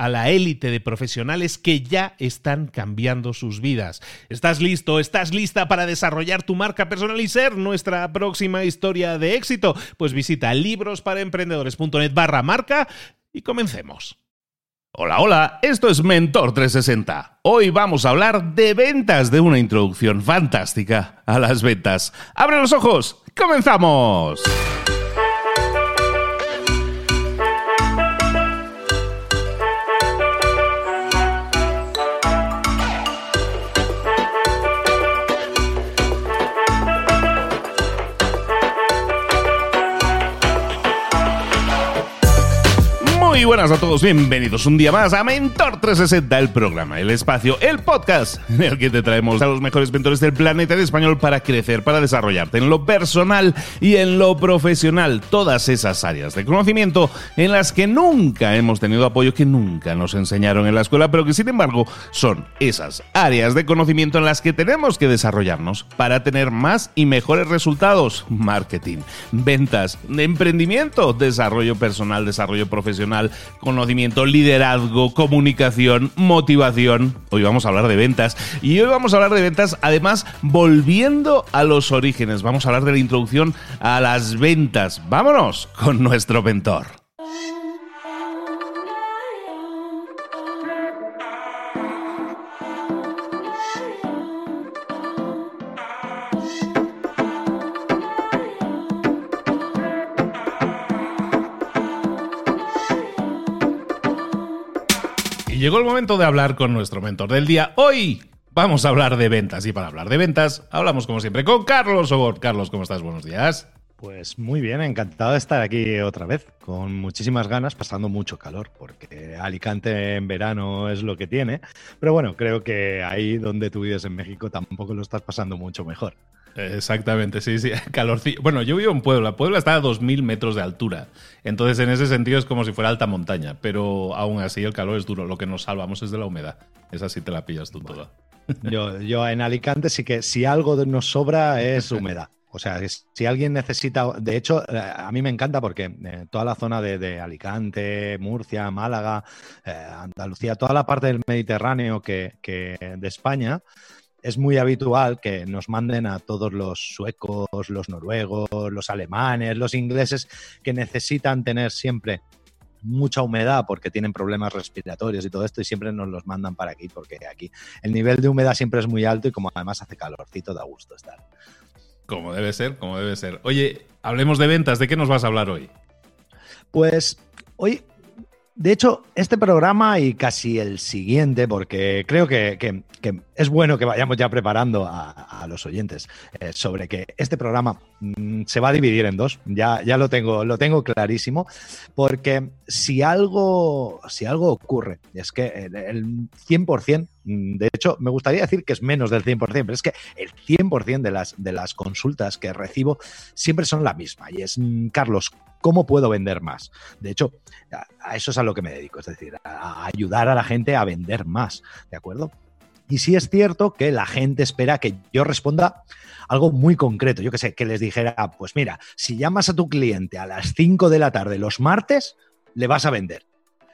a la élite de profesionales que ya están cambiando sus vidas. ¿Estás listo? ¿Estás lista para desarrollar tu marca personal y ser nuestra próxima historia de éxito? Pues visita librosparaemprendedores.net barra marca y comencemos. Hola, hola, esto es Mentor 360. Hoy vamos a hablar de ventas, de una introducción fantástica a las ventas. ¡Abre los ojos! ¡Comenzamos! Muy buenas a todos, bienvenidos un día más a Mentor 360, el programa, el espacio, el podcast en el que te traemos a los mejores mentores del planeta en español para crecer, para desarrollarte en lo personal y en lo profesional, todas esas áreas de conocimiento en las que nunca hemos tenido apoyo, que nunca nos enseñaron en la escuela, pero que sin embargo son esas áreas de conocimiento en las que tenemos que desarrollarnos para tener más y mejores resultados, marketing, ventas, emprendimiento, desarrollo personal, desarrollo profesional, conocimiento, liderazgo, comunicación, motivación. Hoy vamos a hablar de ventas y hoy vamos a hablar de ventas además volviendo a los orígenes. Vamos a hablar de la introducción a las ventas. Vámonos con nuestro mentor. Llegó el momento de hablar con nuestro mentor del día. Hoy vamos a hablar de ventas y para hablar de ventas hablamos como siempre con Carlos Obor. Carlos, ¿cómo estás? Buenos días. Pues muy bien, encantado de estar aquí otra vez, con muchísimas ganas, pasando mucho calor, porque Alicante en verano es lo que tiene. Pero bueno, creo que ahí donde tú vives en México tampoco lo estás pasando mucho mejor. Exactamente, sí, sí. Calor. Bueno, yo vivo en Puebla. Puebla está a 2.000 metros de altura. Entonces, en ese sentido es como si fuera alta montaña. Pero aún así el calor es duro. Lo que nos salvamos es de la humedad. Esa sí te la pillas tú toda. Yo, yo en Alicante sí que si algo nos sobra es humedad. O sea, si alguien necesita, de hecho, eh, a mí me encanta porque eh, toda la zona de, Alicante, Murcia, Málaga, eh, Andalucía, toda la parte del Mediterráneo que de España, es muy habitual que nos manden a todos los suecos, los noruegos, los alemanes, los ingleses, que necesitan tener siempre mucha humedad porque tienen problemas respiratorios y todo esto y siempre nos los mandan para aquí porque aquí el nivel de humedad siempre es muy alto y como además hace calorcito da gusto estar. Como debe ser, como debe ser. Oye, hablemos de ventas, ¿de qué nos vas a hablar hoy? Pues hoy de hecho, este programa y casi el siguiente, porque creo que, es bueno que vayamos ya preparando a, los oyentes eh, sobre que este programa mm, se va a dividir en dos. Ya, lo, tengo, lo tengo clarísimo, porque si algo, si algo ocurre, es que el, 100% Mm, de hecho, me gustaría decir que es menos del 100%, pero es que el 100% de las, de las consultas que recibo siempre son la misma. Y es, mm, Carlos, ¿cómo puedo vender más? De hecho, a eso es a lo que me dedico, es decir, a ayudar a la gente a vender más, ¿de acuerdo? Y sí es cierto que la gente espera que yo responda algo muy concreto. Yo que sé, que les dijera, pues mira, si llamas a tu cliente a las 5 de la tarde los martes, le vas a vender.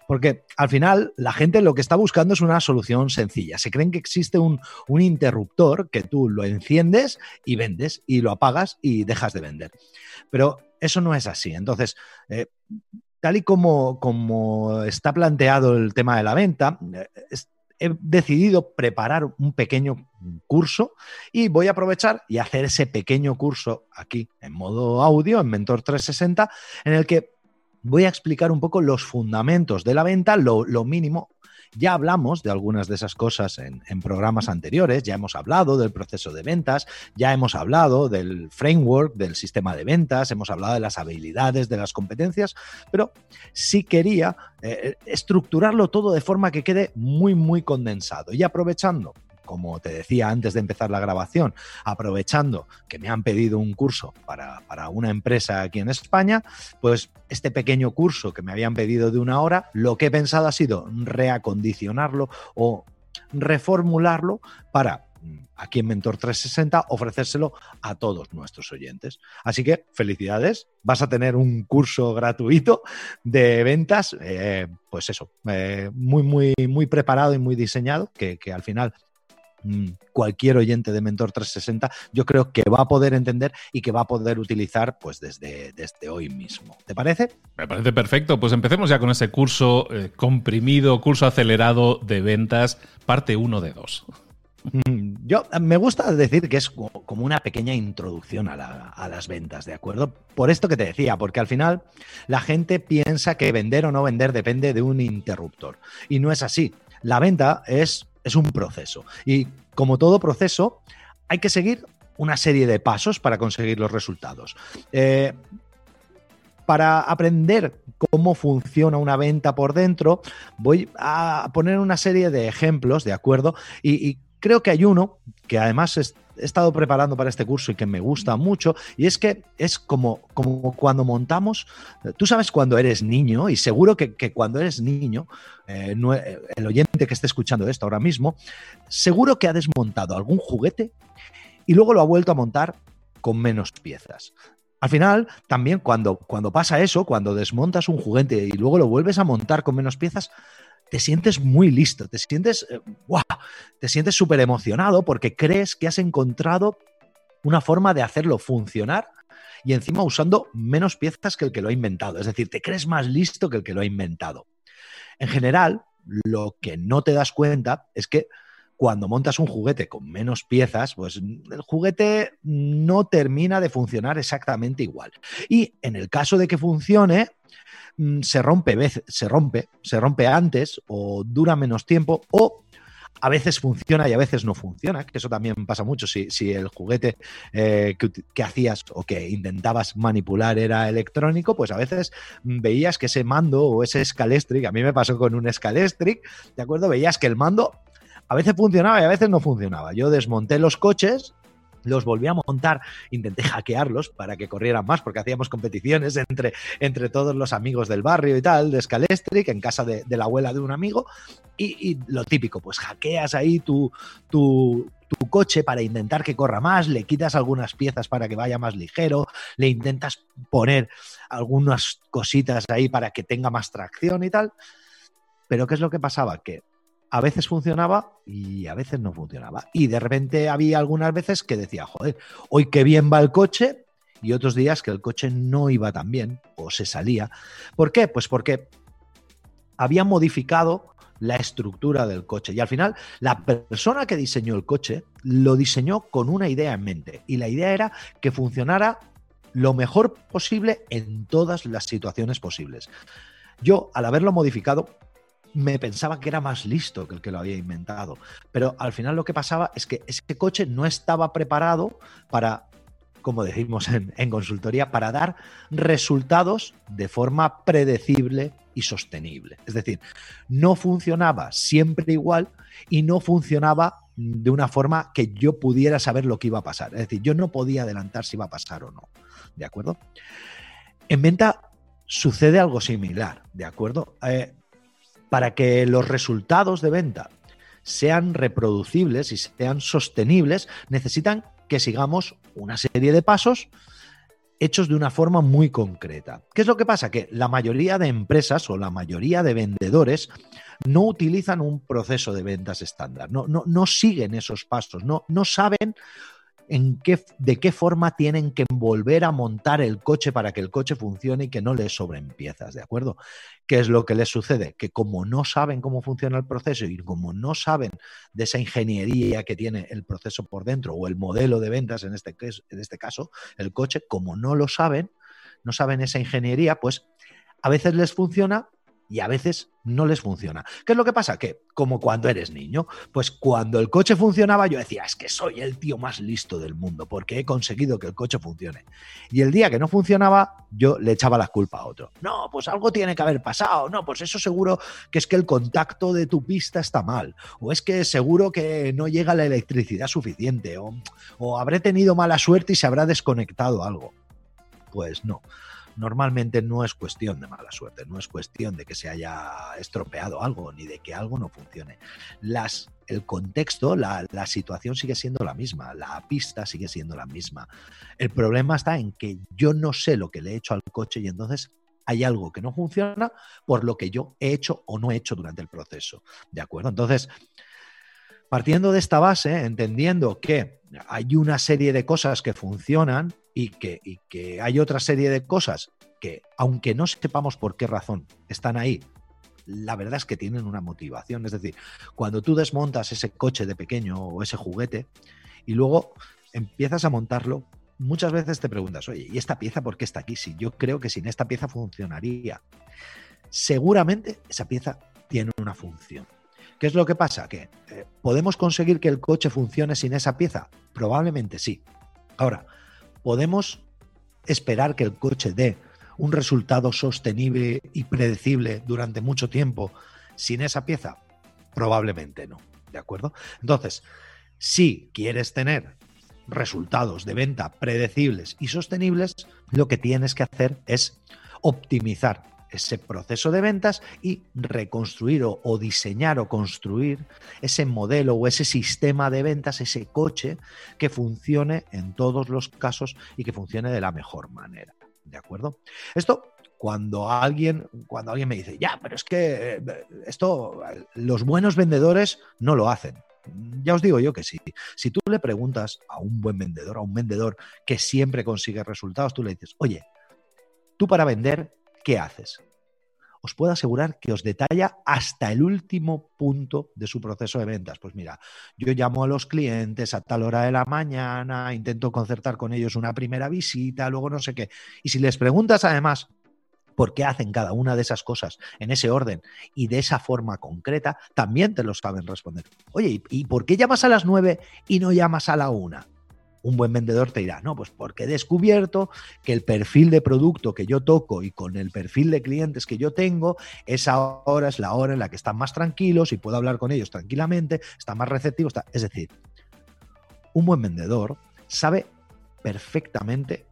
Porque al final la gente lo que está buscando es una solución sencilla. Se creen que existe un, interruptor que tú lo enciendes y vendes y lo apagas y dejas de vender. Pero eso no es así. Entonces, eh, tal y como, está planteado el tema de la venta, eh, he decidido preparar un pequeño curso y voy a aprovechar y hacer ese pequeño curso aquí en modo audio, en Mentor 360, en el que voy a explicar un poco los fundamentos de la venta, lo, mínimo. Ya hablamos de algunas de esas cosas en, programas anteriores, ya hemos hablado del proceso de ventas, ya hemos hablado del framework, del sistema de ventas, hemos hablado de las habilidades, de las competencias, pero sí quería eh, estructurarlo todo de forma que quede muy, muy condensado y aprovechando como te decía antes de empezar la grabación, aprovechando que me han pedido un curso para, una empresa aquí en España, pues este pequeño curso que me habían pedido de una hora, lo que he pensado ha sido reacondicionarlo o reformularlo para mm, aquí en Mentor 360 ofrecérselo a todos nuestros oyentes. Así que felicidades, vas a tener un curso gratuito de ventas, eh, pues eso, eh, muy, muy, muy preparado y muy diseñado, que, al final cualquier oyente de Mentor 360, yo creo que va a poder entender y que va a poder utilizar pues desde, desde hoy mismo. ¿Te parece? Me parece perfecto. Pues empecemos ya con ese curso eh, comprimido, curso acelerado de ventas, parte 1 de 2. Mm, yo me gusta decir que es como una pequeña introducción a, a, las ventas, ¿de acuerdo? Por esto que te decía, porque al final la gente piensa que vender o no vender depende de un interruptor. Y no es así. La venta es es un proceso. Y como todo proceso, hay que seguir una serie de pasos para conseguir los resultados. Eh, para aprender cómo funciona una venta por dentro, voy a poner una serie de ejemplos, ¿de acuerdo? y creo que hay uno que además es he estado preparando para este curso y que me gusta mucho, y es que es como, como cuando montamos, tú sabes cuando eres niño, y seguro que, cuando eres niño, eh, el oyente que esté escuchando esto ahora mismo, seguro que ha desmontado algún juguete y luego lo ha vuelto a montar con menos piezas. Al final, también cuando, cuando pasa eso, cuando desmontas un juguete y luego lo vuelves a montar con menos piezas, te sientes muy listo, te sientes, eh, te sientes súper emocionado porque crees que has encontrado una forma de hacerlo funcionar y encima usando menos piezas que el que lo ha inventado. Es decir, te crees más listo que el que lo ha inventado. En general, lo que no te das cuenta es que cuando montas un juguete con menos piezas, pues el juguete no termina de funcionar exactamente igual. Y en el caso de que funcione, Mm, se rompe, se rompe, se rompe antes o dura menos tiempo o a veces funciona y a veces no funciona, que eso también pasa mucho. Si, el juguete eh, que, hacías o que intentabas manipular era electrónico, pues a veces veías que ese mando o ese Scalestric, a mí me pasó con un Scalestric, ¿de acuerdo? Veías que el mando a veces funcionaba y a veces no funcionaba. Yo desmonté los coches los volví a montar, intenté hackearlos para que corrieran más, porque hacíamos competiciones entre, entre todos los amigos del barrio y tal, de Scalestric, en casa de, la abuela de un amigo, y, lo típico, pues hackeas ahí tu, tu, tu coche para intentar que corra más, le quitas algunas piezas para que vaya más ligero, le intentas poner algunas cositas ahí para que tenga más tracción y tal. Pero ¿qué es lo que pasaba? Que a veces funcionaba y a veces no funcionaba. Y de repente había algunas veces que decía, joder, hoy qué bien va el coche y otros días que el coche no iba tan bien o se salía. ¿Por qué? Pues porque había modificado la estructura del coche. Y al final, la persona que diseñó el coche lo diseñó con una idea en mente. Y la idea era que funcionara lo mejor posible en todas las situaciones posibles. Yo, al haberlo modificado, me pensaba que era más listo que el que lo había inventado. Pero al final lo que pasaba es que ese coche no estaba preparado para como decimos en, consultoría, para dar resultados de forma predecible y sostenible. Es decir, no funcionaba siempre igual y no funcionaba de una forma que yo pudiera saber lo que iba a pasar. Es decir, yo no podía adelantar si iba a pasar o no. ¿De acuerdo? En venta sucede algo similar, ¿de acuerdo? Eh, para que los resultados de venta sean reproducibles y sean sostenibles, necesitan que sigamos una serie de pasos hechos de una forma muy concreta. ¿Qué es lo que pasa? Que la mayoría de empresas o la mayoría de vendedores no utilizan un proceso de ventas estándar, no, no, no siguen esos pasos, no, no saben en qué, de qué forma tienen que volver a montar el coche para que el coche funcione y que no les sobren piezas, ¿de acuerdo? ¿Qué es lo que les sucede? Que como no saben cómo funciona el proceso y como no saben de esa ingeniería que tiene el proceso por dentro o el modelo de ventas, en este, en este caso, el coche, como no lo saben, no saben esa ingeniería, pues a veces les funciona y a veces no les funciona. ¿Qué es lo que pasa? Que como cuando eres niño, pues cuando el coche funcionaba yo decía, es que soy el tío más listo del mundo porque he conseguido que el coche funcione. Y el día que no funcionaba, yo le echaba la culpa a otro. No, pues algo tiene que haber pasado. No, pues eso seguro que es que el contacto de tu pista está mal. O es que seguro que no llega la electricidad suficiente. O, o habré tenido mala suerte y se habrá desconectado algo. Pues no normalmente no es cuestión de mala suerte, no es cuestión de que se haya estropeado algo ni de que algo no funcione. Las, el contexto, la, la, situación sigue siendo la misma, la pista sigue siendo la misma. El problema está en que yo no sé lo que le he hecho al coche y entonces hay algo que no funciona por lo que yo he hecho o no he hecho durante el proceso. ¿De acuerdo? Entonces, partiendo de esta base, entendiendo que hay una serie de cosas que funcionan y que, hay otra serie de cosas que, aunque no sepamos por qué razón están ahí, la verdad es que tienen una motivación. Es decir, cuando tú desmontas ese coche de pequeño o ese juguete y luego empiezas a montarlo, muchas veces te preguntas, oye, ¿y esta pieza por qué está aquí? Si yo creo que sin esta pieza funcionaría. Seguramente esa pieza tiene una función. ¿Qué es lo que pasa? ¿Que eh, podemos conseguir que el coche funcione sin esa pieza? Probablemente sí. Ahora, ¿Podemos esperar que el coche dé un resultado sostenible y predecible durante mucho tiempo sin esa pieza? Probablemente no. ¿De acuerdo? Entonces, si quieres tener resultados de venta predecibles y sostenibles, lo que tienes que hacer es optimizar ese proceso de ventas y reconstruir o, diseñar o construir ese modelo o ese sistema de ventas, ese coche que funcione en todos los casos y que funcione de la mejor manera. ¿De acuerdo? Esto cuando alguien, cuando alguien me dice, ya, pero es que eh, esto, los buenos vendedores no lo hacen. Ya os digo yo que sí. Si tú le preguntas a un buen vendedor, a un vendedor que siempre consigue resultados, tú le dices, oye, tú para vender ¿qué haces? Os puedo asegurar que os detalla hasta el último punto de su proceso de ventas. Pues mira, yo llamo a los clientes a tal hora de la mañana, intento concertar con ellos una primera visita, luego no sé qué. Y si les preguntas además por qué hacen cada una de esas cosas en ese orden y de esa forma concreta, también te lo saben responder. Oye, ¿y por qué llamas a las nueve y no llamas a la una? Un buen vendedor te dirá, no, pues porque he descubierto que el perfil de producto que yo toco y con el perfil de clientes que yo tengo, esa hora es la hora en la que están más tranquilos y puedo hablar con ellos tranquilamente, están más receptivos. Está... Es decir, un buen vendedor sabe perfectamente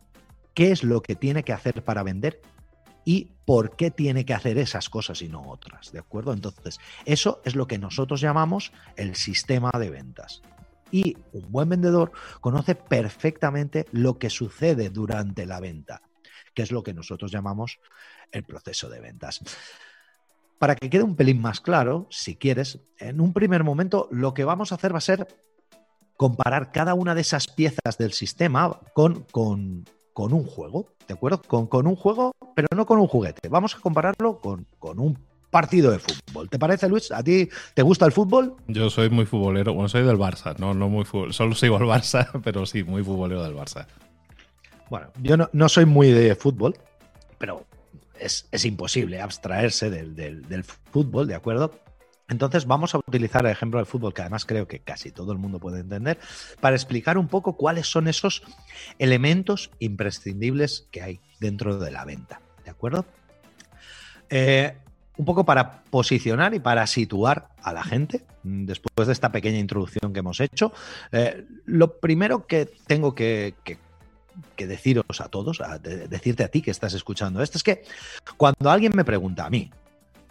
qué es lo que tiene que hacer para vender y por qué tiene que hacer esas cosas y no otras, ¿de acuerdo? Entonces, eso es lo que nosotros llamamos el sistema de ventas y un buen vendedor conoce perfectamente lo que sucede durante la venta, que es lo que nosotros llamamos el proceso de ventas. Para que quede un pelín más claro, si quieres, en un primer momento lo que vamos a hacer va a ser comparar cada una de esas piezas del sistema con, con, con un juego, ¿de acuerdo? Con, con, un juego, pero no con un juguete. Vamos a compararlo con, con un partido de fútbol. ¿Te parece, Luis? ¿A ti te gusta el fútbol? Yo soy muy futbolero. Bueno, soy del Barça, no, no muy fútbol. Solo sigo al Barça, pero sí, muy futbolero del Barça. Bueno, yo no, soy muy de fútbol, pero es, imposible abstraerse del, del, fútbol, ¿de acuerdo? Entonces vamos a utilizar el ejemplo del fútbol, que además creo que casi todo el mundo puede entender, para explicar un poco cuáles son esos elementos imprescindibles que hay dentro de la venta. ¿De acuerdo? Eh, un poco para posicionar y para situar a la gente, después de esta pequeña introducción que hemos hecho, eh, lo primero que tengo que, deciros a todos, a decirte a ti que estás escuchando esto, es que cuando alguien me pregunta a mí,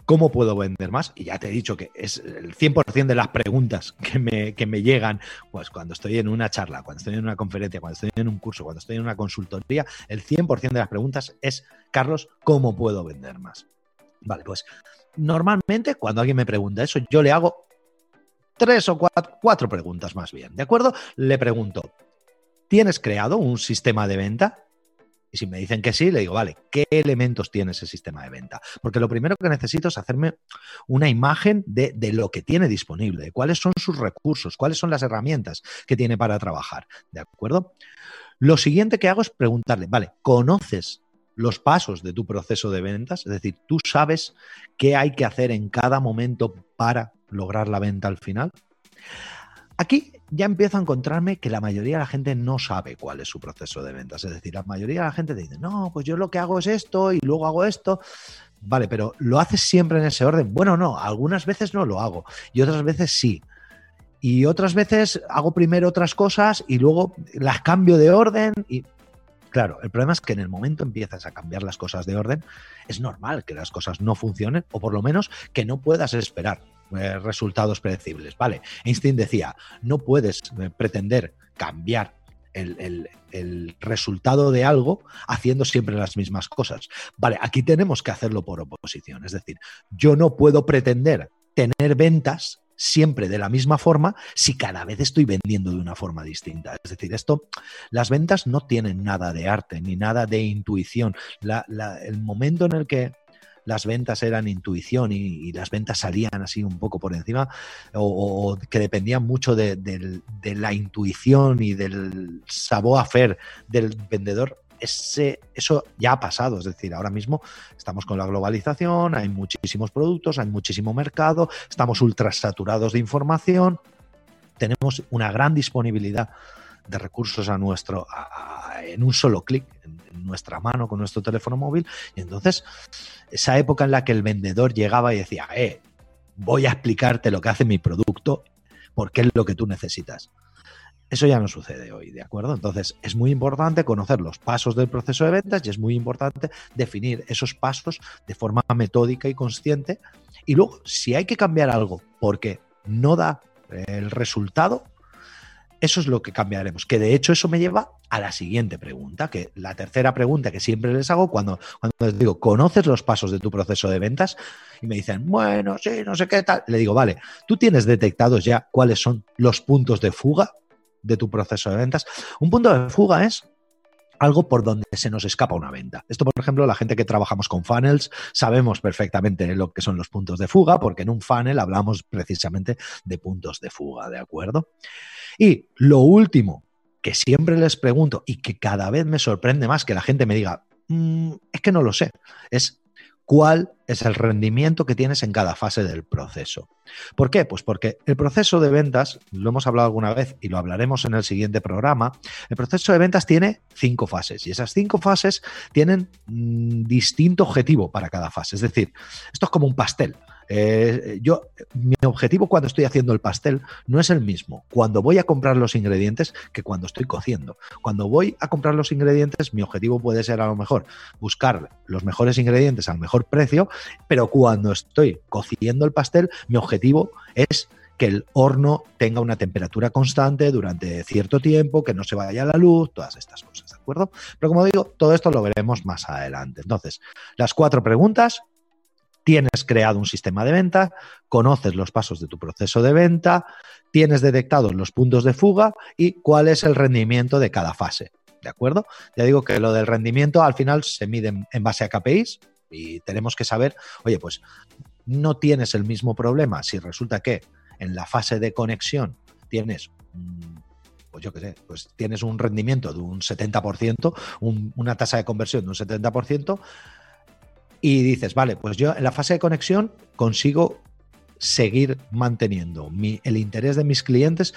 ¿Cómo puedo vender más? Y ya te he dicho que es el 100% de las preguntas que me, que me llegan pues cuando estoy en una charla, cuando estoy en una conferencia, cuando estoy en un curso, cuando estoy en una consultoría, el 100% de las preguntas es, Carlos, ¿cómo puedo vender más? Vale, pues normalmente cuando alguien me pregunta eso, yo le hago tres o cuatro, preguntas más bien, ¿de acuerdo? Le pregunto, ¿tienes creado un sistema de venta? Y si me dicen que sí, le digo, vale, ¿qué elementos tiene ese sistema de venta? Porque lo primero que necesito es hacerme una imagen de, lo que tiene disponible, de cuáles son sus recursos, cuáles son las herramientas que tiene para trabajar. ¿De acuerdo? Lo siguiente que hago es preguntarle, vale, ¿conoces los pasos de tu proceso de ventas? Es decir, ¿tú sabes qué hay que hacer en cada momento para lograr la venta al final? Aquí ya empiezo a encontrarme que la mayoría de la gente no sabe cuál es su proceso de ventas. Es decir, la mayoría de la gente dice, no, pues yo lo que hago es esto y luego hago esto. Vale, pero ¿lo haces siempre en ese orden? Bueno, no, algunas veces no lo hago y otras veces sí. Y otras veces hago primero otras cosas y luego las cambio de orden y Claro, el problema es que en el momento empiezas a cambiar las cosas de orden, es normal que las cosas no funcionen o por lo menos que no puedas esperar eh, resultados predecibles. Vale, Einstein decía, no puedes eh, pretender cambiar el, el, resultado de algo haciendo siempre las mismas cosas. Vale, aquí tenemos que hacerlo por oposición. Es decir, yo no puedo pretender tener ventas siempre de la misma forma si cada vez estoy vendiendo de una forma distinta. Es decir, esto, las ventas no tienen nada de arte ni nada de intuición. el momento en el que las ventas eran intuición y, las ventas salían así un poco por encima o, que dependían mucho de, la intuición y del savoir-faire del vendedor, eso ya ha pasado. Es decir, ahora mismo estamos con la globalización, hay muchísimos productos, hay muchísimo mercado, estamos ultra saturados de información, tenemos una gran disponibilidad de recursos a nuestro en un solo clic en, nuestra mano con nuestro teléfono móvil y entonces esa época en la que el vendedor llegaba y decía eh voy a explicarte lo que hace mi producto porque es lo que tú necesitas eso ya no sucede hoy, ¿de acuerdo? Entonces, es muy importante conocer los pasos del proceso de ventas y es muy importante definir esos pasos de forma metódica y consciente. Y luego, si hay que cambiar algo porque no da el resultado, eso es lo que cambiaremos. Que de hecho eso me lleva a la siguiente pregunta, que la tercera pregunta que siempre les hago cuando, cuando les digo, ¿conoces los pasos de tu proceso de ventas? Y me dicen, bueno, sí, no sé qué tal. Le digo, vale, ¿tú tienes detectados ya cuáles son los puntos de fuga de tu proceso de ventas? Un punto de fuga es algo por donde se nos escapa una venta. Esto, por ejemplo, la gente que trabajamos con funnels sabemos perfectamente lo que son los puntos de fuga, porque en un funnel hablamos precisamente de puntos de fuga, ¿de acuerdo? Y lo último que siempre les pregunto y que cada vez me sorprende más que la gente me diga, mm, es que no lo sé, es cuál es el rendimiento que tienes en cada fase del proceso. ¿Por qué? Pues porque el proceso de ventas, lo hemos hablado alguna vez y lo hablaremos en el siguiente programa, el proceso de ventas tiene cinco fases y esas cinco fases tienen mm, distinto objetivo para cada fase. Es decir, esto es como un pastel. Eh, yo, mi objetivo cuando estoy haciendo el pastel no es el mismo cuando voy a comprar los ingredientes que cuando estoy cociendo. Cuando voy a comprar los ingredientes, mi objetivo puede ser a lo mejor buscar los mejores ingredientes al mejor precio, pero cuando estoy cociendo el pastel, mi objetivo es que el horno tenga una temperatura constante durante cierto tiempo, que no se vaya la luz, todas estas cosas, ¿de acuerdo? Pero como digo, todo esto lo veremos más adelante. Entonces, las cuatro preguntas tienes creado un sistema de venta, conoces los pasos de tu proceso de venta, tienes detectados los puntos de fuga y cuál es el rendimiento de cada fase. ¿De acuerdo? Ya digo que lo del rendimiento al final se mide en base a KPIs y tenemos que saber, oye, pues no tienes el mismo problema si resulta que en la fase de conexión tienes pues yo qué sé, pues tienes un rendimiento de un 70%, una tasa de conversión de un 70%, y dices, vale, pues yo en la fase de conexión consigo seguir manteniendo el interés de mis clientes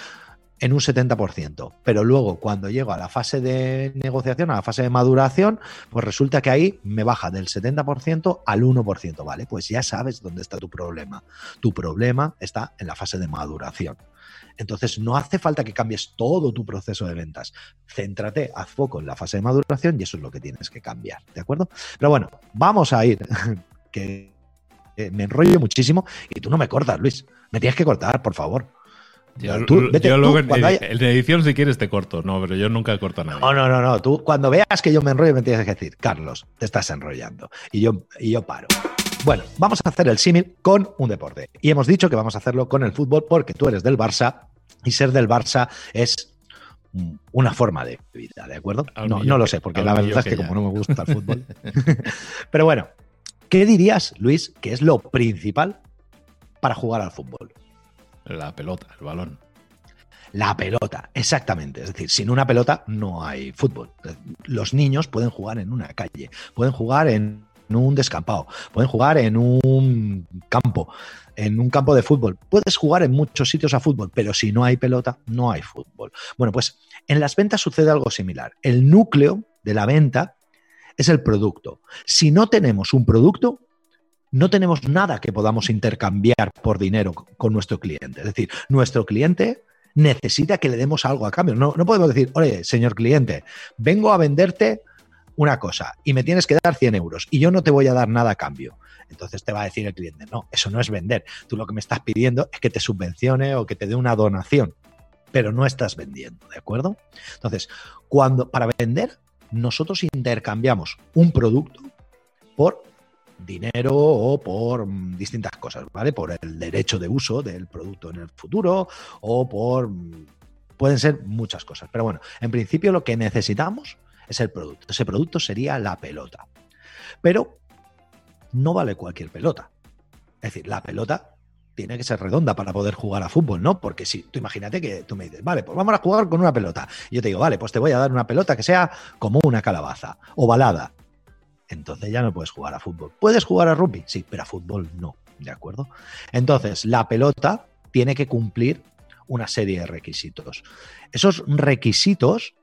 en un 70%. Pero luego, cuando llego a la fase de negociación, a la fase de maduración, pues resulta que ahí me baja del 70% al 1%, ¿vale? Pues ya sabes dónde está tu problema. Tu problema está en la fase de maduración. Entonces, no hace falta que cambies todo tu proceso de ventas. Céntrate, haz foco en la fase de maduración y eso es lo que tienes que cambiar, ¿de acuerdo? Pero bueno, vamos a ir, que me enrollo muchísimo y tú no me cortas, Luis. Me tienes que cortar, por favor. Yo, luego en, edición, si quieres, te corto. No, pero yo nunca corto a nadie. No, no, no, no. Tú cuando veas que yo me enrollo, me tienes que decir, Carlos, te estás enrollando. Y yo, y yo paro. Bueno, vamos a hacer el símil con un deporte. Y hemos dicho que vamos a hacerlo con el fútbol porque tú eres del Barça y ser del Barça es una forma de vida, ¿de acuerdo? no, no lo sé, porque la verdad es que, como no me gusta el fútbol. Pero bueno, ¿qué dirías, Luis, que es lo principal para jugar al fútbol? La pelota, el balón. La pelota, exactamente. Es decir, sin una pelota no hay fútbol. Los niños pueden jugar en una calle, pueden jugar en un descampado, pueden jugar en un campo, en un campo de fútbol. Puedes jugar en muchos sitios a fútbol, pero si no hay pelota, no hay fútbol. Bueno, pues en las ventas sucede algo similar. El núcleo de la venta es el producto. Si no tenemos un producto, no tenemos nada que podamos intercambiar por dinero con nuestro cliente. Es decir, nuestro cliente necesita que le demos algo a cambio. No, no podemos decir, oye, señor cliente, vengo a venderte una cosa y me tienes que dar 100 euros y yo no te voy a dar nada a cambio. Entonces te va a decir el cliente, no, eso no es vender. Tú lo que me estás pidiendo es que te subvencione o que te dé una donación, pero no estás vendiendo, ¿de acuerdo? Entonces, cuando para vender, nosotros intercambiamos un producto por dinero o por mm, distintas cosas, ¿vale? Por el derecho de uso del producto en el futuro o por... Mm, pueden ser muchas cosas, pero bueno, en principio lo que necesitamos es el producto. Ese producto sería la pelota. Pero no vale cualquier pelota. Es decir, la pelota tiene que ser redonda para poder jugar a fútbol, ¿no? Porque si tú imagínate que tú me dices, vale, pues vamos a jugar con una pelota. Y yo te digo, vale, pues te voy a dar una pelota que sea como una calabaza, ovalada entonces ya no puedes jugar a fútbol. ¿Puedes jugar a rugby? Sí, pero a fútbol no, ¿de acuerdo? Entonces, la pelota tiene que cumplir una serie de requisitos. Esos requisitos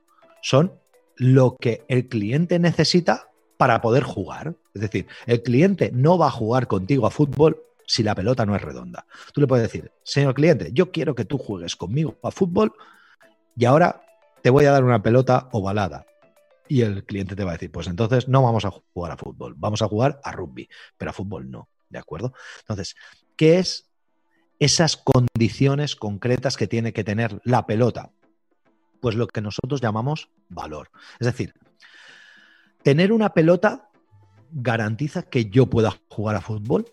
son lo que el cliente necesita para poder jugar. Es decir, el cliente no va a jugar contigo a fútbol si la pelota no es redonda. Tú le puedes decir, señor cliente, yo quiero que tú juegues conmigo a fútbol y ahora te voy a dar una pelota ovalada y el cliente te va a decir, pues entonces no vamos a jugar a fútbol, vamos a jugar a rugby, pero a fútbol no, ¿de acuerdo? Entonces, ¿qué es esas condiciones concretas que tiene que tener la pelota? Pues lo que nosotros llamamos valor. Es decir, tener una pelota garantiza que yo pueda jugar a fútbol,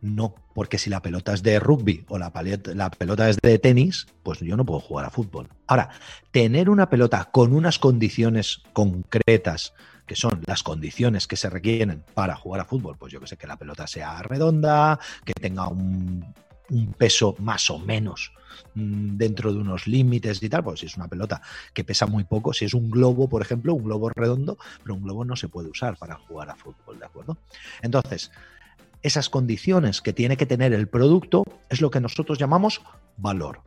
no, porque si la pelota es de rugby o la, la, pelota es de tenis, pues yo no puedo jugar a fútbol. Ahora, tener una pelota con unas condiciones concretas, que son las condiciones que se requieren para jugar a fútbol, pues yo que sé, que la pelota sea redonda, que tenga un, un peso más o menos mm, dentro de unos límites y tal, pues si es una pelota que pesa muy poco, si es un globo, por ejemplo, un globo redondo, pero un globo no se puede usar para jugar a fútbol, ¿de acuerdo? Entonces, esas condiciones que tiene que tener el producto es lo que nosotros llamamos valor.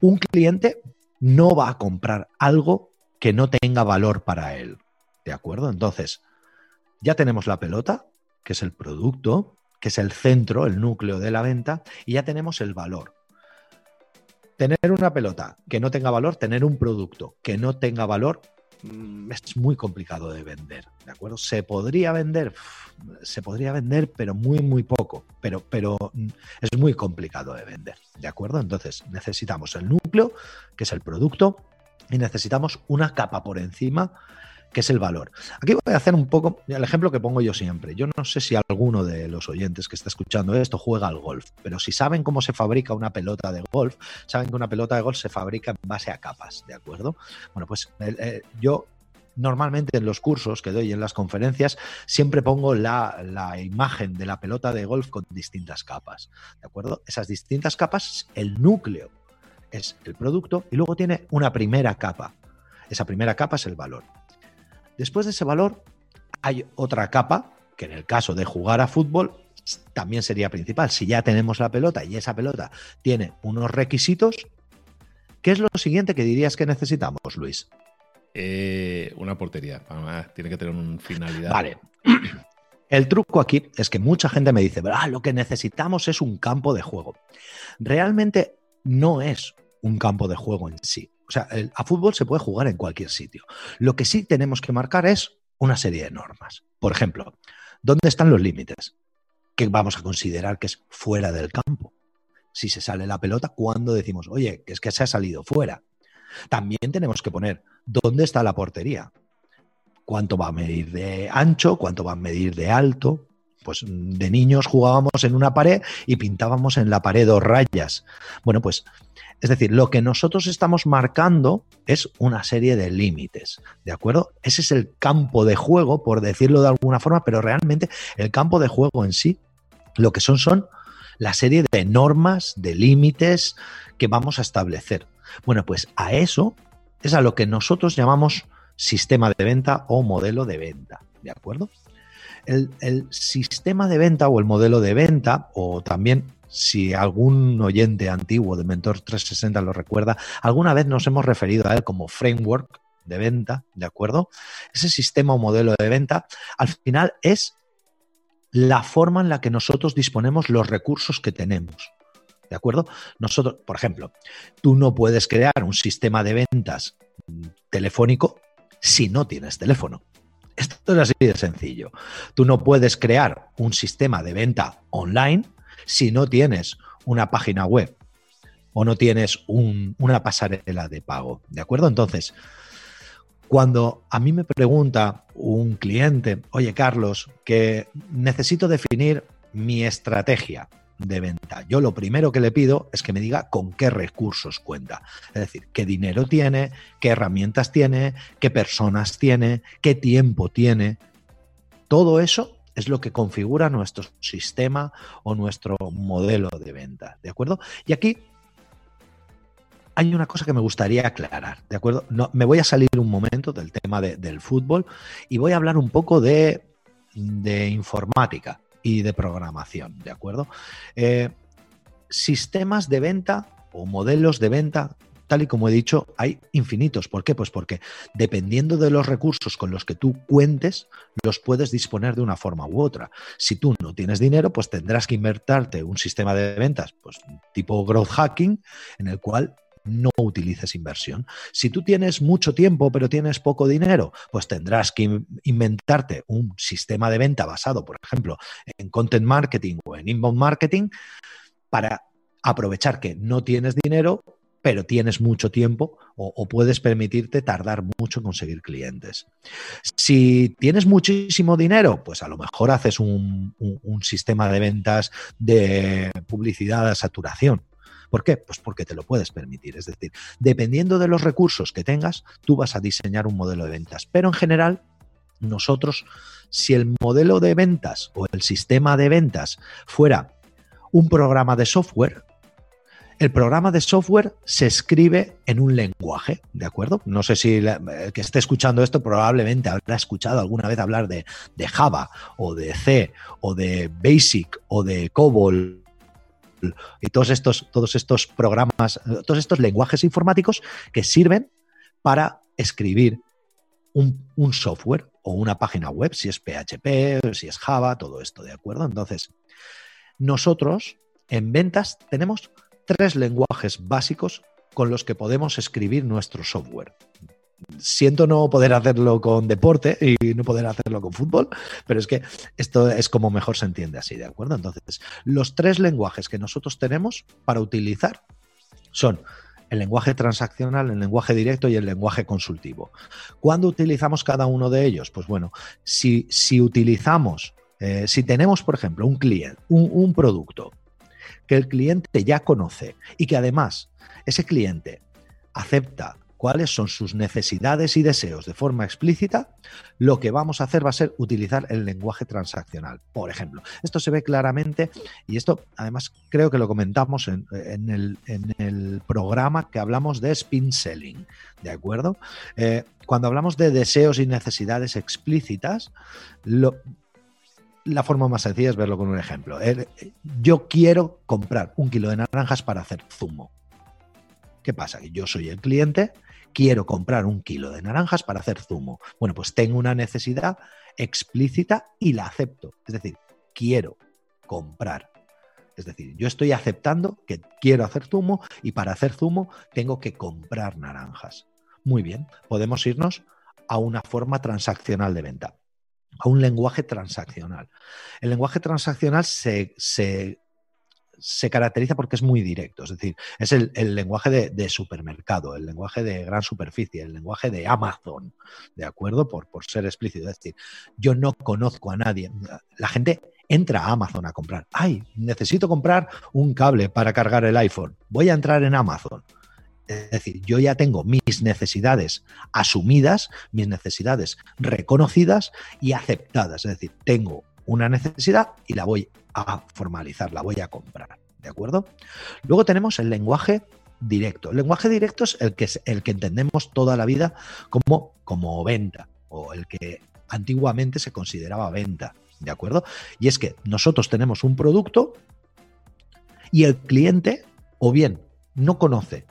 Un cliente no va a comprar algo que no tenga valor para él. ¿De acuerdo? Entonces, ya tenemos la pelota, que es el producto, que es el centro, el núcleo de la venta, y ya tenemos el valor. Tener una pelota que no tenga valor, tener un producto que no tenga valor, es muy complicado de vender, ¿de acuerdo? Se podría vender, se podría vender, pero muy, muy poco, pero, pero mm, es muy complicado de vender, ¿de acuerdo? Entonces necesitamos el núcleo, que es el producto, y necesitamos una capa por encima que es el valor. Aquí voy a hacer un poco el ejemplo que pongo yo siempre. Yo no sé si alguno de los oyentes que está escuchando esto juega al golf, pero si saben cómo se fabrica una pelota de golf, saben que una pelota de golf se fabrica en base a capas, ¿de acuerdo? Bueno, pues eh, eh, yo normalmente en los cursos que doy en las conferencias siempre pongo la, la, imagen de la pelota de golf con distintas capas, ¿de acuerdo? Esas distintas capas, el núcleo es el producto y luego tiene una primera capa. Esa primera capa es el valor. Después de ese valor hay otra capa que en el caso de jugar a fútbol también sería principal. Si ya tenemos la pelota y esa pelota tiene unos requisitos, ¿qué es lo siguiente que dirías que necesitamos, Luis? Eh, una portería. Tiene que tener una finalidad. Vale. El truco aquí es que mucha gente me dice, ah, lo que necesitamos es un campo de juego. Realmente no es un campo de juego en sí. O sea, a fútbol se puede jugar en cualquier sitio. Lo que sí tenemos que marcar es una serie de normas. Por ejemplo, ¿dónde están los límites? ¿Qué vamos a considerar que es fuera del campo? Si se sale la pelota, ¿cuándo decimos, oye, que es que se ha salido fuera? También tenemos que poner dónde está la portería. ¿Cuánto va a medir de ancho? ¿Cuánto va a medir de alto? Pues de niños jugábamos en una pared y pintábamos en la pared dos rayas. Bueno, pues es decir, lo que nosotros estamos marcando es una serie de límites, ¿de acuerdo? Ese es el campo de juego, por decirlo de alguna forma, pero realmente el campo de juego en sí, lo que son son la serie de normas, de límites que vamos a establecer. Bueno, pues a eso es a lo que nosotros llamamos sistema de venta o modelo de venta, ¿de acuerdo? El, sistema de venta o el modelo de venta, o también si algún oyente antiguo de Mentor 360 lo recuerda, alguna vez nos hemos referido a él como framework de venta, ¿de acuerdo? Ese sistema o modelo de venta al final es la forma en la que nosotros disponemos los recursos que tenemos. ¿De acuerdo? Nosotros, por ejemplo, tú no puedes crear un sistema de ventas telefónico si no tienes teléfono. Esto es así de sencillo. Tú no puedes crear un sistema de venta online si no tienes una página web o no tienes una pasarela de pago. ¿De acuerdo? Entonces, cuando a mí me pregunta un cliente, oye Carlos, que necesito definir mi estrategia de venta, yo lo primero que le pido es que me diga con qué recursos cuenta. Es decir, qué dinero tiene, qué herramientas tiene, qué personas tiene, qué tiempo tiene. Todo eso es lo que configura nuestro sistema o nuestro modelo de venta, ¿de acuerdo? Y aquí hay una cosa que me gustaría aclarar, ¿de acuerdo? No, me voy a salir un momento del tema del fútbol y voy a hablar un poco de, informática y de programación, ¿de acuerdo? Eh, sistemas de venta o modelos de venta tal y como he dicho, hay infinitos. ¿Por qué? Pues porque dependiendo de los recursos con los que tú cuentes, los puedes disponer de una forma u otra. Si tú no tienes dinero, pues tendrás que invertirte un sistema de ventas, pues tipo growth hacking, en el cual no utilices inversión. Si tú tienes mucho tiempo pero tienes poco dinero, pues tendrás que inventarte un sistema de venta basado, por ejemplo, en content marketing o en inbound marketing para aprovechar que no tienes dinero pero tienes mucho tiempo o, puedes permitirte tardar mucho en conseguir clientes. Si tienes muchísimo dinero, pues a lo mejor haces un, sistema de ventas de publicidad a saturación. ¿Por qué? Pues porque te lo puedes permitir. Es decir, dependiendo de los recursos que tengas, tú vas a diseñar un modelo de ventas. Pero en general, nosotros, si el modelo de ventas o el sistema de ventas fuera un programa de software, el programa de software se escribe en un lenguaje, ¿de acuerdo? No sé si el que esté escuchando esto probablemente habrá escuchado alguna vez hablar de, Java o de C o de Basic o de COBOL y todos estos, todos estos programas, todos estos lenguajes informáticos que sirven para escribir un, un software o una página web, si es PHP, si es Java, todo esto, ¿de acuerdo? Entonces, nosotros en ventas tenemos tres lenguajes básicos con los que podemos escribir nuestro software. Siento no poder hacerlo con deporte y no poder hacerlo con fútbol, pero es que esto es como mejor se entiende así, ¿de acuerdo? Entonces, los tres lenguajes que nosotros tenemos para utilizar son el lenguaje transaccional, el lenguaje directo y el lenguaje consultivo. ¿Cuándo utilizamos cada uno de ellos? Pues bueno, si, si utilizamos, eh, si tenemos, por ejemplo, un cliente, un producto que el cliente ya conoce y que además ese cliente acepta cuáles son sus necesidades y deseos de forma explícita, lo que vamos a hacer va a ser utilizar el lenguaje transaccional. Por ejemplo, esto se ve claramente y esto además creo que lo comentamos en, el, programa que hablamos de spin selling, ¿de acuerdo? Eh, cuando hablamos de deseos y necesidades explícitas, la forma más sencilla es verlo con un ejemplo. Yo quiero comprar un kilo de naranjas para hacer zumo. ¿Qué pasa? Que yo soy el cliente, quiero comprar un kilo de naranjas para hacer zumo. Bueno, pues tengo una necesidad explícita y la acepto. Es decir, quiero comprar. Es decir, yo estoy aceptando que quiero hacer zumo y para hacer zumo tengo que comprar naranjas. Muy bien, podemos irnos a una forma transaccional de venta, a un lenguaje transaccional. El lenguaje transaccional se, se, caracteriza porque es muy directo, es decir, es el, lenguaje de, supermercado, el lenguaje de gran superficie, el lenguaje de Amazon, ¿de acuerdo? Por, por ser explícito, es decir, yo no conozco a nadie. La gente entra a Amazon a comprar. Ay, necesito comprar un cable para cargar el iPhone. Voy a entrar en Amazon. Es decir, yo ya tengo mis necesidades asumidas, mis necesidades reconocidas y aceptadas. Es decir, tengo una necesidad y la voy a formalizar, la voy a comprar. ¿De acuerdo? Luego tenemos el lenguaje directo. El lenguaje directo es el que, es el que entendemos toda la vida como, como venta o el que antiguamente se consideraba venta. ¿De acuerdo? Y es que nosotros tenemos un producto y el cliente o bien no conoce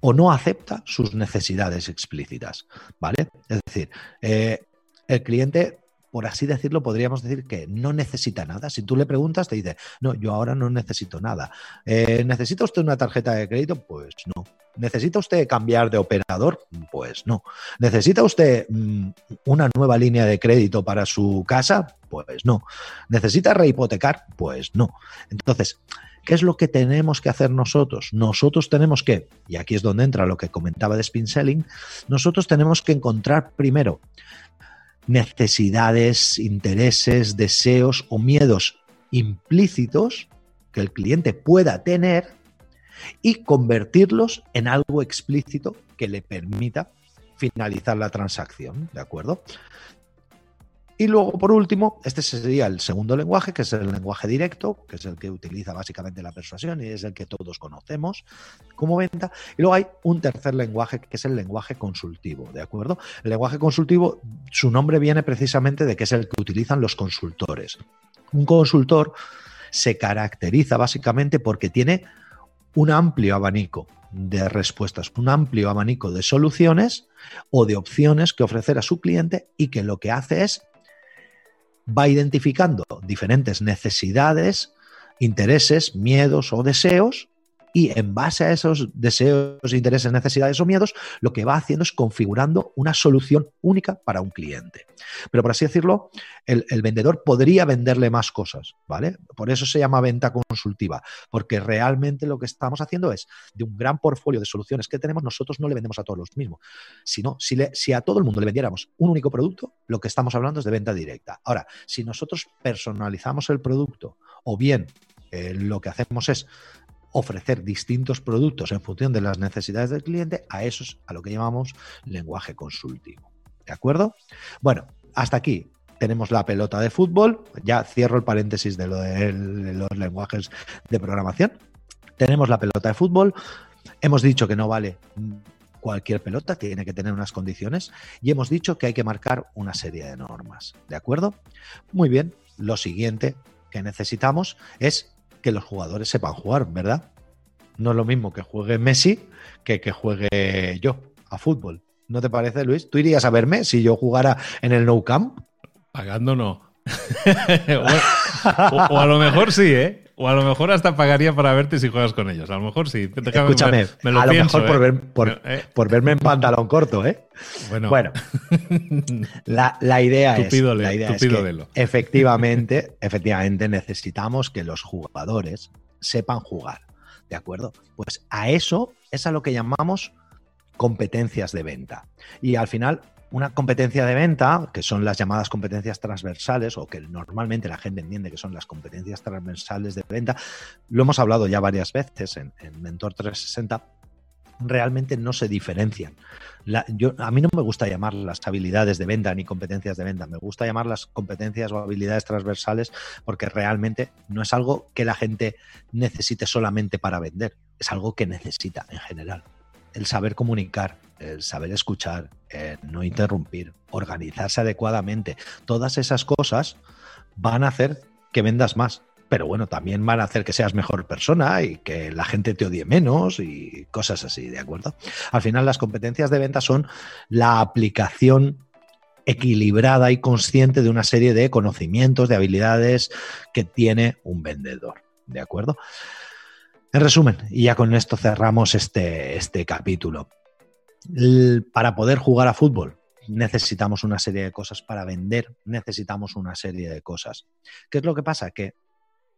o no acepta sus necesidades explícitas, ¿vale? Es decir, eh, el cliente, por así decirlo, podríamos decir que no necesita nada. Si tú le preguntas, te dice, no, yo ahora no necesito nada. Eh, ¿Necesita usted una tarjeta de crédito? Pues no. ¿Necesita usted cambiar de operador? Pues no. ¿Necesita usted mm, una nueva línea de crédito para su casa? Pues no. ¿Necesita rehipotecar? Pues no. Entonces, ¿Qué es lo que tenemos que hacer nosotros? Nosotros tenemos que, y aquí es donde entra lo que comentaba de spin selling, nosotros tenemos que encontrar primero necesidades, intereses, deseos o miedos implícitos que el cliente pueda tener y convertirlos en algo explícito que le permita finalizar la transacción, ¿de acuerdo? Y luego, por último, este sería el segundo lenguaje, que es el lenguaje directo, que es el que utiliza básicamente la persuasión y es el que todos conocemos como venta. Y luego hay un tercer lenguaje, que es el lenguaje consultivo, ¿de acuerdo? El lenguaje consultivo, su nombre viene precisamente de que es el que utilizan los consultores. Un consultor se caracteriza básicamente porque tiene un amplio abanico de respuestas, un amplio abanico de soluciones o de opciones que ofrecer a su cliente y que lo que hace es va identificando diferentes necesidades, intereses, miedos o deseos y en base a esos deseos, intereses, necesidades o miedos, lo que va haciendo es configurando una solución única para un cliente. Pero por así decirlo, el, vendedor podría venderle más cosas, ¿vale? Por eso se llama venta consultiva, porque realmente lo que estamos haciendo es, de un gran portfolio de soluciones que tenemos, nosotros no le vendemos a todos los mismos. Sino, si, si a todo el mundo le vendiéramos un único producto, lo que estamos hablando es de venta directa. Ahora, si nosotros personalizamos el producto o bien eh, lo que hacemos es ofrecer distintos productos en función de las necesidades del cliente, a eso es a lo que llamamos lenguaje consultivo. ¿De acuerdo? Bueno, hasta aquí tenemos la pelota de fútbol. Ya cierro el paréntesis de, lo de los lenguajes de programación. Tenemos la pelota de fútbol. Hemos dicho que no vale cualquier pelota, tiene que tener unas condiciones. Y hemos dicho que hay que marcar una serie de normas. ¿De acuerdo? Muy bien. Lo siguiente que necesitamos es que los jugadores sepan jugar, ¿verdad? No es lo mismo que juegue Messi que que juegue yo a fútbol. ¿No te parece, Luis? ¿Tú irías a verme si yo jugara en el No Camp? Pagando no. o, a lo mejor sí, ¿eh? O a lo mejor hasta pagaría para verte si juegas con ellos. A lo mejor sí. Escúchame, me, lo a lo mejor por, ¿eh? Eh. por, verme en pantalón corto, ¿eh? Bueno, bueno la, idea es, la idea es que efectivamente, efectivamente necesitamos que los jugadores sepan jugar. ¿De acuerdo? Pues a eso es a lo que llamamos competencias de venta. Y al final una competencia de venta, que son las llamadas competencias transversales, o que normalmente la gente entiende que son las competencias transversales de venta, lo hemos hablado ya varias veces en, Mentor 360, realmente no se diferencian. yo, a mí no me gusta llamar las habilidades de venta ni competencias de venta, me gusta llamar las competencias o habilidades transversales porque realmente no es algo que la gente necesite solamente para vender, es algo que necesita en general el saber comunicar, el saber escuchar, no interrumpir, organizarse adecuadamente, todas esas cosas van a hacer que vendas más. Pero bueno, también van a hacer que seas mejor persona y que la gente te odie menos y cosas así, ¿de acuerdo? Al final las competencias de venta son la aplicación equilibrada y consciente de una serie de conocimientos, de habilidades que tiene un vendedor, ¿de acuerdo? En resumen, y ya con esto cerramos este, este capítulo. para poder jugar a fútbol necesitamos una serie de cosas, para vender necesitamos una serie de cosas. ¿Qué es lo que pasa? Que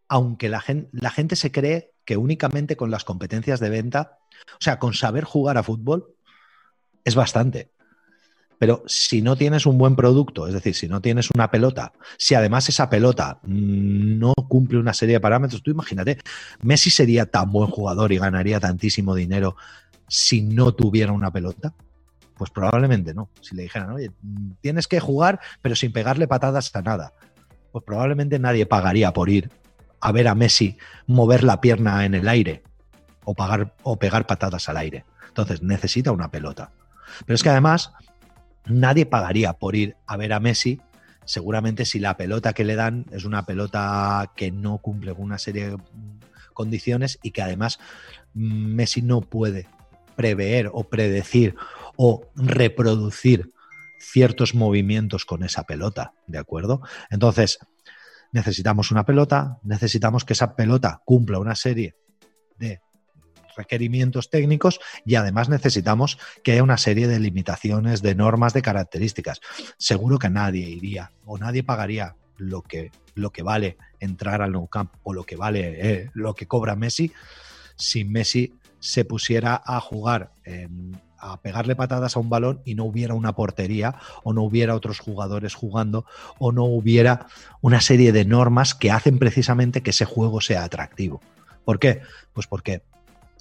aunque la la gente se cree que únicamente con las competencias de venta, o sea, con saber jugar a fútbol, es bastante. Pero si no tienes un buen producto, es decir, si no tienes una pelota, si además esa pelota no cumple una serie de parámetros, tú imagínate, Messi sería tan buen jugador y ganaría tantísimo dinero si no tuviera una pelota. Pues probablemente no. Si le dijeran, oye, tienes que jugar, pero sin pegarle patadas a nada, pues probablemente nadie pagaría por ir a ver a Messi mover la pierna en el aire o, pagar, o pegar patadas al aire. Entonces necesita una pelota. Pero es que además nadie pagaría por ir a ver a Messi, seguramente si la pelota que le dan es una pelota que no cumple con una serie de condiciones y que además Messi no puede prever o predecir o reproducir ciertos movimientos con esa pelota, ¿de acuerdo? Entonces, necesitamos una pelota, necesitamos que esa pelota cumpla una serie de requerimientos técnicos y además necesitamos que haya una serie de limitaciones, de normas, de características. Seguro que nadie iría o nadie pagaría lo que, lo que vale entrar al Nou Camp o lo que vale eh, lo que cobra Messi si Messi se pusiera a jugar a pegarle patadas a un balón y no hubiera una portería o no hubiera otros jugadores jugando o no hubiera una serie de normas que hacen precisamente que ese juego sea atractivo. ¿Por qué? Pues porque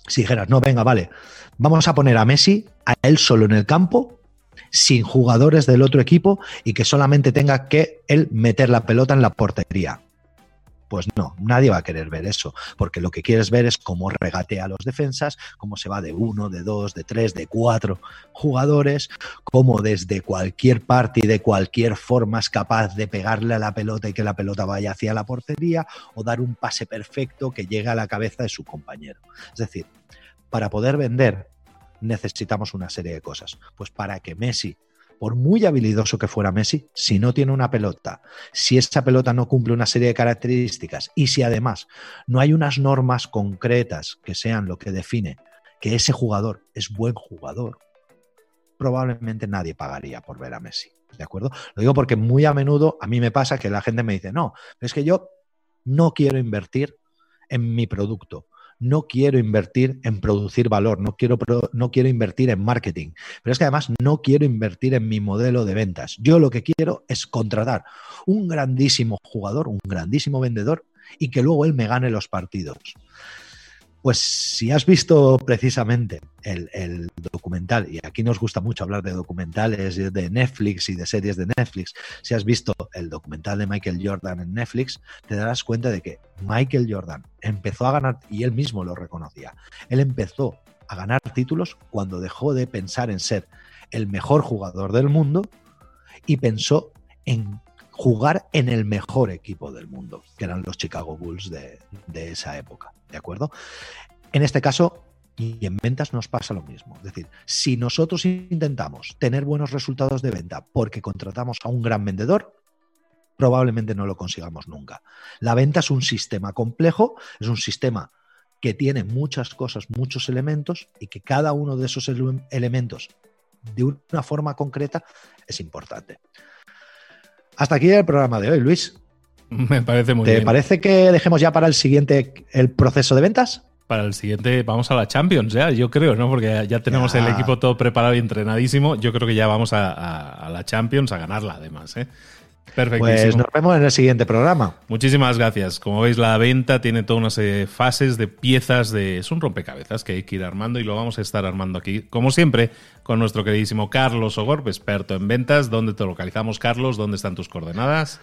si dijeras, no, venga, vale, vamos a poner a Messi, a él solo en el campo, sin jugadores del otro equipo y que solamente tenga que él meter la pelota en la portería. Pues no, nadie va a querer ver eso, porque lo que quieres ver es cómo regatea a los defensas, cómo se va de uno, de dos, de tres, de cuatro jugadores, cómo desde cualquier parte y de cualquier forma es capaz de pegarle a la pelota y que la pelota vaya hacia la portería o dar un pase perfecto que llegue a la cabeza de su compañero. Es decir, para poder vender necesitamos una serie de cosas. Pues para que Messi por muy habilidoso que fuera Messi, si no tiene una pelota, si esa pelota no cumple una serie de características y si además no hay unas normas concretas que sean lo que define que ese jugador es buen jugador, probablemente nadie pagaría por ver a Messi. ¿De acuerdo? Lo digo porque muy a menudo a mí me pasa que la gente me dice, no, es que yo no quiero invertir en mi producto no quiero invertir en producir valor, no quiero, no quiero invertir en marketing, pero es que además no quiero invertir en mi modelo de ventas. Yo lo que quiero es contratar un grandísimo jugador, un grandísimo vendedor y que luego él me gane los partidos. Pues si has visto precisamente el, documental, y aquí nos gusta mucho hablar de documentales de Netflix y de series de Netflix, si has visto el documental de Michael Jordan en Netflix, te darás cuenta de que Michael Jordan empezó a ganar, y él mismo lo reconocía, él empezó a ganar títulos cuando dejó de pensar en ser el mejor jugador del mundo y pensó en jugar en el mejor equipo del mundo, que eran los Chicago Bulls de, esa época. ¿De acuerdo? En este caso, y en ventas nos pasa lo mismo. Es decir, si nosotros intentamos tener buenos resultados de venta porque contratamos a un gran vendedor, probablemente no lo consigamos nunca. La venta es un sistema complejo, es un sistema que tiene muchas cosas, muchos elementos y que cada uno de esos elementos de una forma concreta es importante. Hasta aquí el programa de hoy, Luis. Me parece muy bien. ¿Te parece que dejemos ya para el siguiente el proceso de ventas? Para el siguiente vamos a la Champions, ya, yo creo, ¿no? Porque ya tenemos el equipo todo preparado y entrenadísimo. Yo creo que ya vamos a la Champions a ganarla, además, ¿eh? Pues nos vemos en el siguiente programa. Muchísimas gracias. Como veis, la venta tiene todas unas fases de piezas de. Es un rompecabezas que hay que ir armando y lo vamos a estar armando aquí, como siempre, con nuestro queridísimo Carlos Ogorb, experto en ventas. ¿Dónde te localizamos, Carlos? ¿Dónde están tus coordenadas?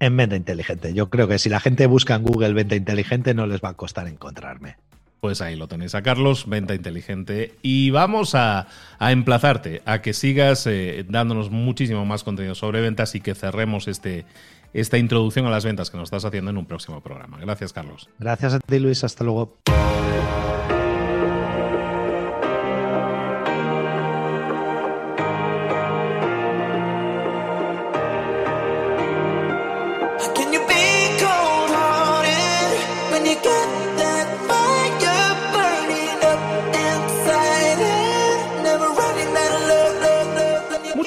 En venta inteligente. Yo creo que si la gente busca en Google venta inteligente, no les va a costar encontrarme. Pues ahí lo tenéis a Carlos, Venta Inteligente. Y vamos a, emplazarte a que sigas eh, dándonos muchísimo más contenido sobre ventas y que cerremos este, esta introducción a las ventas que nos estás haciendo en un próximo programa. Gracias, Carlos. Gracias a ti, Luis. Hasta luego.